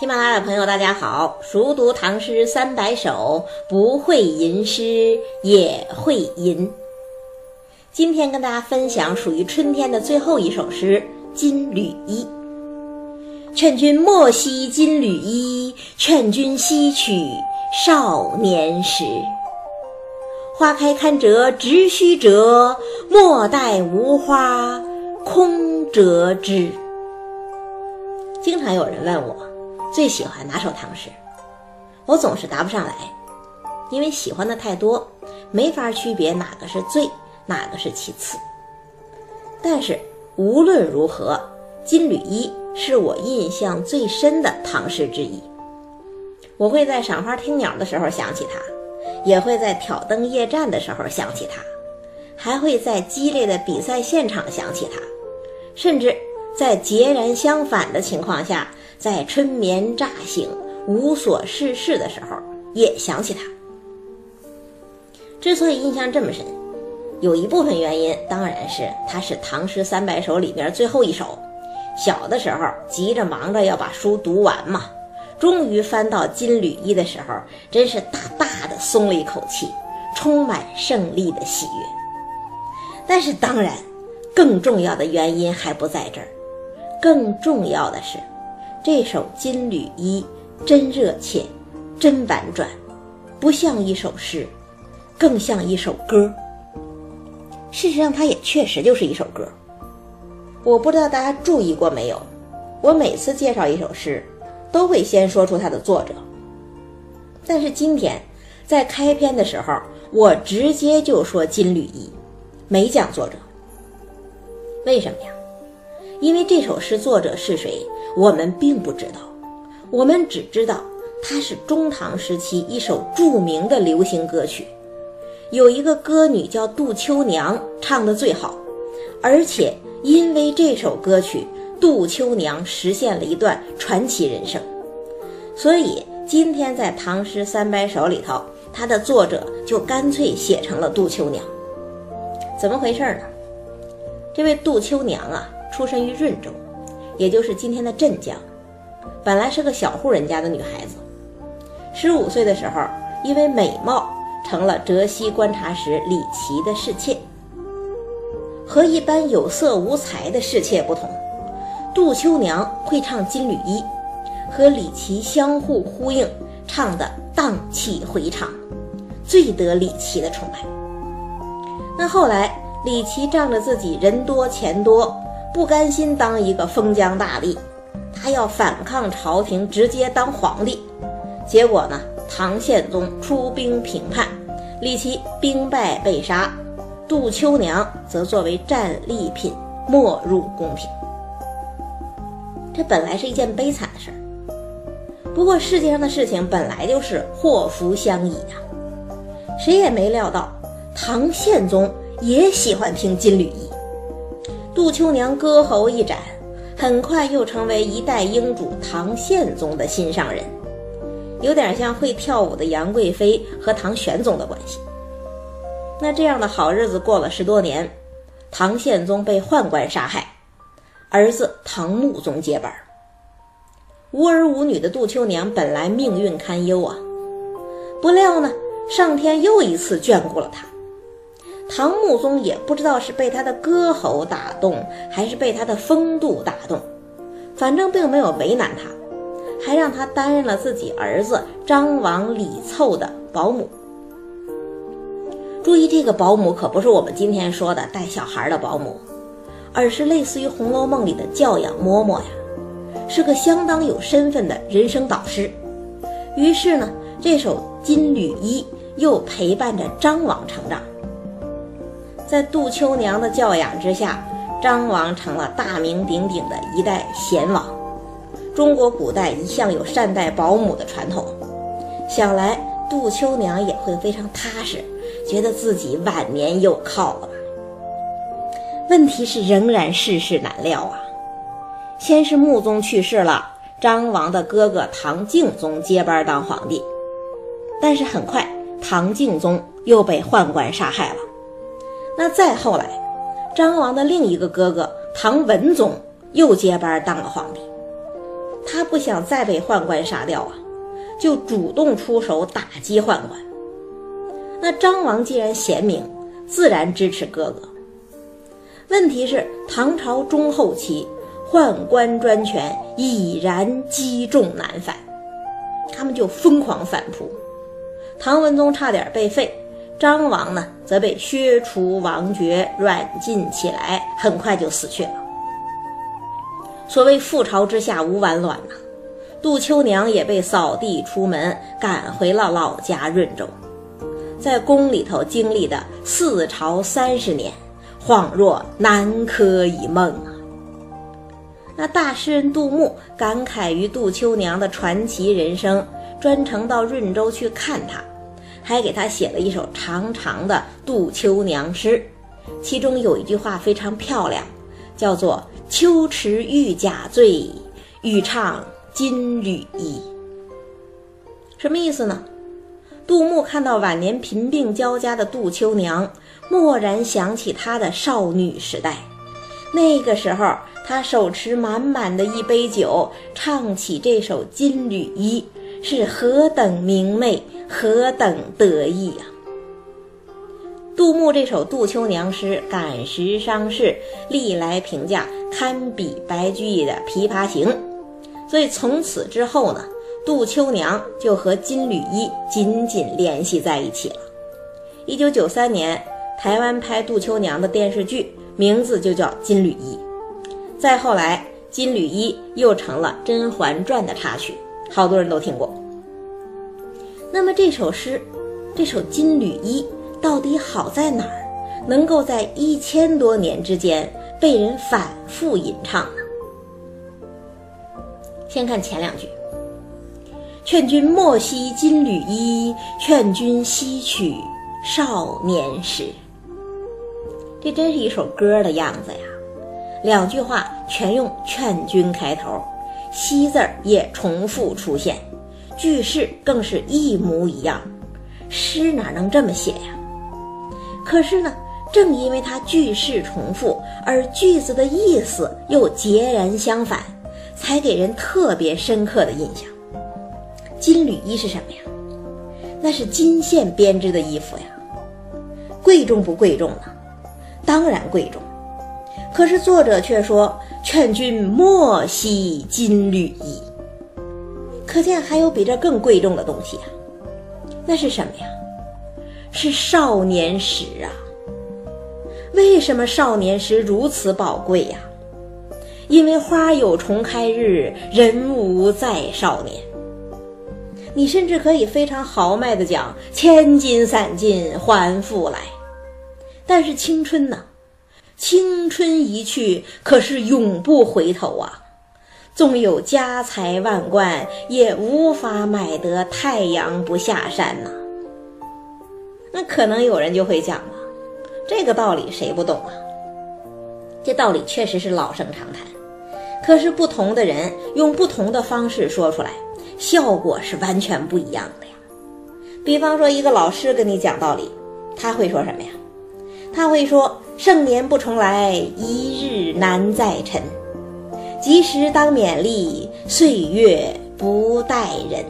喜马拉雅的朋友，大家好！熟读唐诗三百首，不会吟诗也会吟。今天跟大家分享属于春天的最后一首诗《金缕衣》。劝君莫惜金缕衣，劝君惜取少年时。花开堪折直须折，莫待无花空折枝。经常有人问我最喜欢哪首唐诗，我总是答不上来，因为喜欢的太多，没法区别哪个是最，哪个是其次。但是无论如何，《金缕衣》是我印象最深的唐诗之一。我会在赏花听鸟的时候想起它，也会在挑灯夜战的时候想起它，还会在激烈的比赛现场想起它，甚至。在截然相反的情况下，在春眠乍醒、无所事事的时候，也想起他。之所以印象这么深，有一部分原因当然是他是唐诗三百首里边最后一首。小的时候急着忙着要把书读完嘛，终于翻到《金缕衣》的时候，真是大大的松了一口气，充满胜利的喜悦。但是当然，更重要的原因还不在这儿。更重要的是，这首《金缕衣》真热切，真婉转，不像一首诗，更像一首歌。事实上，它也确实就是一首歌。我不知道大家注意过没有，我每次介绍一首诗，都会先说出它的作者。但是今天在开篇的时候，我直接就说《金缕衣》，没讲作者。为什么呀？因为这首诗作者是谁，我们并不知道，我们只知道它是中唐时期一首著名的流行歌曲，有一个歌女叫杜秋娘唱的最好，而且因为这首歌曲，杜秋娘实现了一段传奇人生，所以今天在唐诗三百首里头，它的作者就干脆写成了杜秋娘。怎么回事呢？这位杜秋娘啊。出身于润州，也就是今天的镇江，本来是个小户人家的女孩子。十五岁的时候，因为美貌成了浙西观察使李琦的侍妾。和一般有色无才的侍妾不同，杜秋娘会唱《金缕衣》，和李琦相互呼应，唱的荡气回肠，最得李琦的宠爱。那后来，李琦仗着自己人多钱多。不甘心当一个封疆大吏，他要反抗朝廷，直接当皇帝。结果呢，唐宪宗出兵平叛，李琦兵败被杀，杜秋娘则作为战利品没入宫廷。这本来是一件悲惨的事儿。不过世界上的事情本来就是祸福相依呀，谁也没料到唐宪宗也喜欢听《金缕衣》。杜秋娘歌喉一展，很快又成为一代英主唐宪宗的心上人，有点像会跳舞的杨贵妃和唐玄宗的关系。那这样的好日子过了十多年，唐宪宗被宦官杀害，儿子唐穆宗接班。无儿无女的杜秋娘本来命运堪忧啊，不料呢，上天又一次眷顾了她。唐穆宗也不知道是被他的歌喉打动，还是被他的风度打动，反正并没有为难他，还让他担任了自己儿子张王李凑的保姆。注意，这个保姆可不是我们今天说的带小孩的保姆，而是类似于《红楼梦》里的教养嬷嬷呀，是个相当有身份的人生导师。于是呢，这首《金缕衣》又陪伴着张王成长。在杜秋娘的教养之下，张王成了大名鼎鼎的一代贤王。中国古代一向有善待保姆的传统，想来杜秋娘也会非常踏实，觉得自己晚年有靠了吧？问题是仍然世事难料啊！先是穆宗去世了，张王的哥哥唐敬宗接班当皇帝，但是很快唐敬宗又被宦官杀害了。那再后来，张王的另一个哥哥唐文宗又接班当了皇帝。他不想再被宦官杀掉啊，就主动出手打击宦官。那张王既然贤明，自然支持哥哥。问题是唐朝中后期，宦官专权已然积重难返，他们就疯狂反扑。唐文宗差点被废，张王呢则被削除王爵，软禁起来，很快就死去了。所谓覆巢之下无完卵呐，杜秋娘也被扫地出门，赶回了老家润州，在宫里头经历的四朝三十年，恍若南柯一梦啊。那大诗人杜牧感慨于杜秋娘的传奇人生，专程到润州去看她。还给他写了一首长长的杜秋娘诗，其中有一句话非常漂亮，叫做“秋池玉甲醉，欲唱金缕衣”。什么意思呢？杜牧看到晚年贫病交加的杜秋娘，蓦然想起她的少女时代，那个时候她手持满满的一杯酒，唱起这首《金缕衣》。是何等明媚，何等得意呀！杜牧这首《杜秋娘》诗感时伤势，历来评价堪比白居易的《琵琶行》，所以从此之后呢，杜秋娘就和金缕衣紧紧联系在一起了。一九九三年，台湾拍杜秋娘的电视剧，名字就叫《金缕衣》。再后来，《金缕衣》又成了《甄嬛传》的插曲。好多人都听过。那么这首诗，这首《金缕衣》到底好在哪儿？能够在一千多年之间被人反复吟唱呢？先看前两句：“劝君莫惜金缕衣，劝君惜取少年时。”这真是一首歌的样子呀！两句话全用“劝君”开头。惜字儿也重复出现，句式更是一模一样，诗哪能这么写呀？可是呢，正因为它句式重复，而句子的意思又截然相反，才给人特别深刻的印象。金缕衣是什么呀？那是金线编织的衣服呀，贵重不贵重呢？当然贵重。可是作者却说。劝君莫惜金缕衣，可见还有比这更贵重的东西啊！那是什么呀？是少年时啊！为什么少年时如此宝贵呀？因为花有重开日，人无再少年。你甚至可以非常豪迈地讲“千金散尽还复来”，但是青春呢？青春一去，可是永不回头啊！纵有家财万贯，也无法买得太阳不下山呐。那可能有人就会讲了，这个道理谁不懂啊？这道理确实是老生常谈，可是不同的人用不同的方式说出来，效果是完全不一样的呀。比方说，一个老师跟你讲道理，他会说什么呀？他会说。盛年不重来，一日难再晨。及时当勉励，岁月不待人。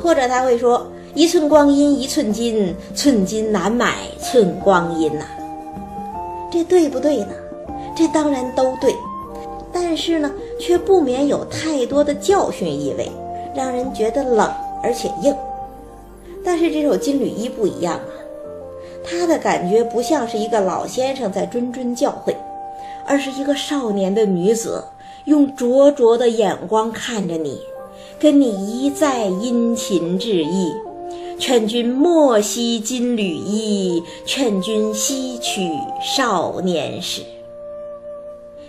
或者他会说：“一寸光阴一寸金，寸金难买寸光阴呐。”这对不对呢？这当然都对，但是呢，却不免有太多的教训意味，让人觉得冷而且硬。但是这首《金缕衣》不一样啊。他的感觉不像是一个老先生在谆谆教诲，而是一个少年的女子用灼灼的眼光看着你，跟你一再殷勤致意，劝君莫惜金缕衣，劝君惜取少年时。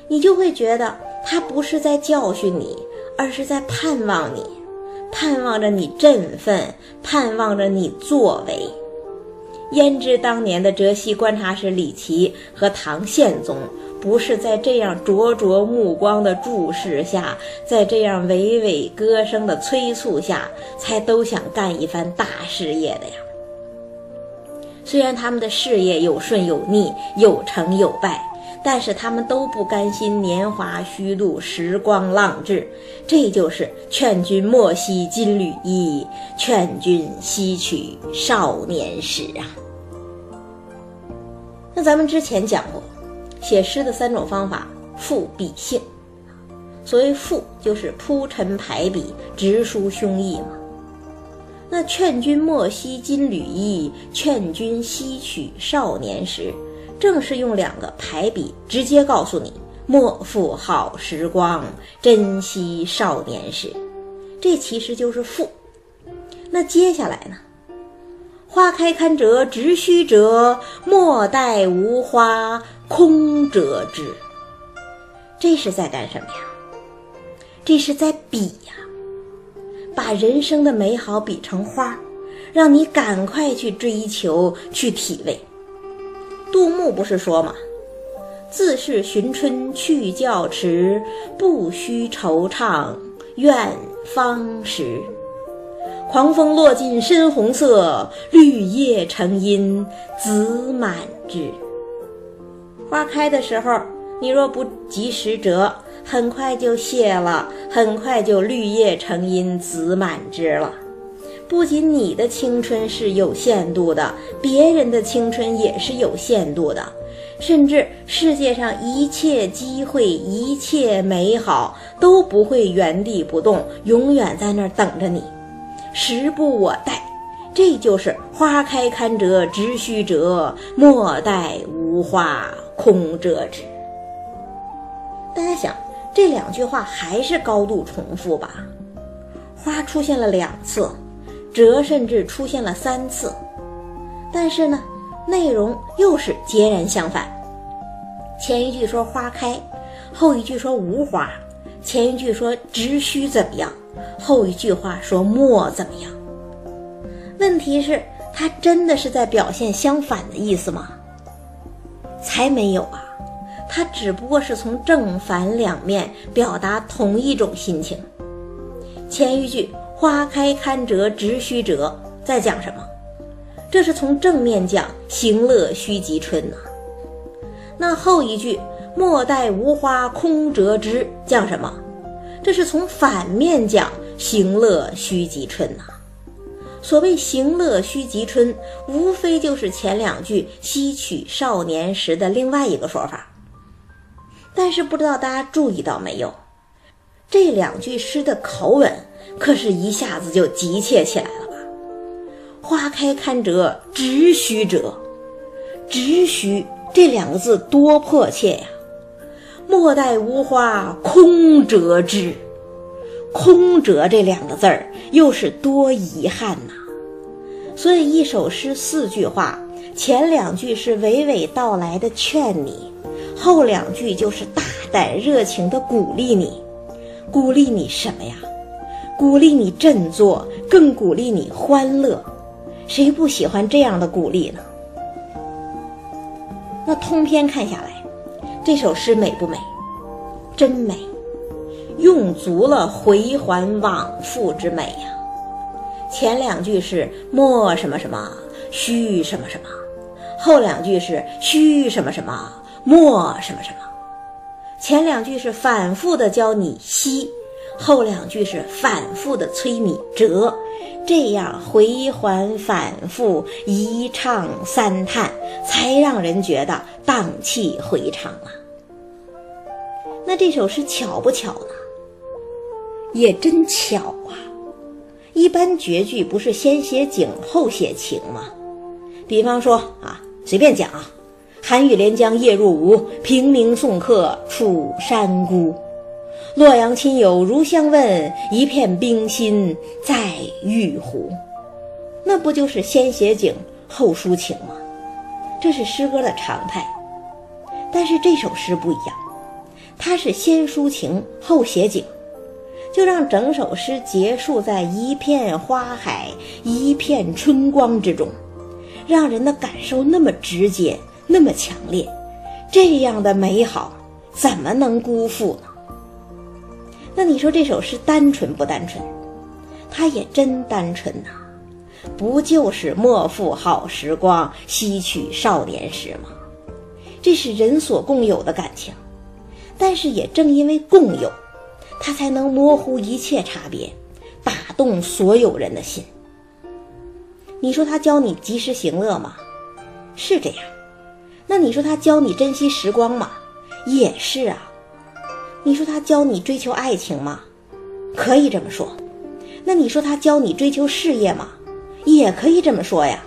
你就会觉得他不是在教训你，而是在盼望你，盼望着你振奋，盼望着你作为。焉知当年的浙西观察使李琦和唐宪宗，不是在这样灼灼目光的注视下，在这样娓娓歌声的催促下，才都想干一番大事业的呀？虽然他们的事业有顺有逆，有成有败，但是他们都不甘心年华虚度，时光浪掷。这就是劝君莫惜金缕衣，劝君惜取少年时啊。那咱们之前讲过，写诗的三种方法：赋、比、兴。所谓赋，就是铺陈排比，直抒胸臆嘛。那劝君莫惜金缕衣，劝君惜取少年时，正是用两个排比，直接告诉你莫负好时光，珍惜少年时。这其实就是赋。那接下来呢？花开堪折直须折，莫待无花空折枝。这是在干什么呀？这是在比呀，把人生的美好比成花，让你赶快去追求、去体味。杜牧不是说吗？“自是寻春去教迟，不须惆怅怨芳时。狂风落尽深红色，绿叶成荫子满枝。”花开的时候，你若不及时折。很快就谢了，很快就绿叶成荫，子满枝了。不仅你的青春是有限度的，别人的青春也是有限度的，甚至世界上一切机会、一切美好都不会原地不动，永远在那儿等着你。时不我待，这就是花开堪折直须折，莫待无花空折枝。大家想。这两句话还是高度重复吧？花出现了两次，折甚至出现了三次，但是呢，内容又是截然相反。前一句说花开，后一句说无花；前一句说只需怎么样，后一句话说莫怎么样。问题是，它真的是在表现相反的意思吗？才没有啊！它只不过是从正反两面表达同一种心情。前一句“花开堪折直须折”在讲什么？这是从正面讲“行乐须及春”呐。那后一句“莫待无花空折枝”讲什么？这是从反面讲“行乐须及春”呐。所谓“行乐须及春”，无非就是前两句“吸取少年时”的另外一个说法。但是不知道大家注意到没有，这两句诗的口吻可是一下子就急切起来了吧？花开堪折直须折，直须这两个字多迫切呀！莫待无花空折枝，空折这两个字儿又是多遗憾呐！所以一首诗四句话，前两句是娓娓道来的劝你。后两句就是大胆热情的鼓励你，鼓励你什么呀？鼓励你振作，更鼓励你欢乐。谁不喜欢这样的鼓励呢？那通篇看下来，这首诗美不美？真美，用足了回环往复之美呀。前两句是莫什么什么，须什么什么，后两句是须什么什么。莫什么什么，前两句是反复的教你吸，后两句是反复的催你折，这样回环反复，一唱三叹，才让人觉得荡气回肠啊。那这首诗巧不巧呢？也真巧啊！一般绝句不是先写景后写情吗？比方说啊，随便讲啊。寒雨连江夜入吴，平明送客楚山孤。洛阳亲友如相问，一片冰心在玉壶。那不就是先写景后抒情吗？这是诗歌的常态。但是这首诗不一样，它是先抒情后写景，就让整首诗结束在一片花海、一片春光之中，让人的感受那么直接。那么强烈，这样的美好怎么能辜负呢？那你说这首诗单纯不单纯？它也真单纯呐，不就是莫负好时光，惜取少年时吗？这是人所共有的感情。但是也正因为共有，他才能模糊一切差别，打动所有人的心。你说他教你及时行乐吗？是这样。那你说他教你珍惜时光吗？也是啊。你说他教你追求爱情吗？可以这么说。那你说他教你追求事业吗？也可以这么说呀。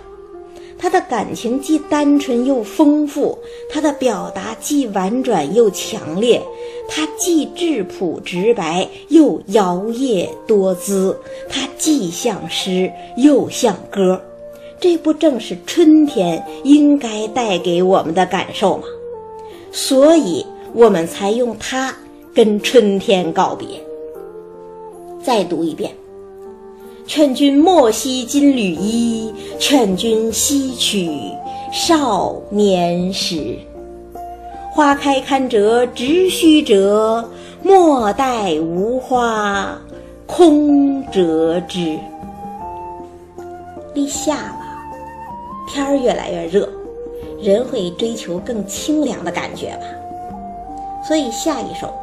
他的感情既单纯又丰富，他的表达既婉转又强烈，他既质朴直白又摇曳多姿，他既像诗又像歌，这不正是春天应该带给我们的感受吗？所以我们才用它跟春天告别。再读一遍。劝君莫惜金缕衣，劝君惜取少年时。花开堪折直须折，莫待无花空折枝。立夏了，天儿越来越热，人会追求更清凉的感觉吧？所以下一首，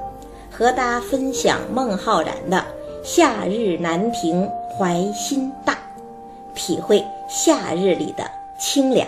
和大家分享孟浩然的《夏日南亭》。怀心大，体会夏日里的清凉。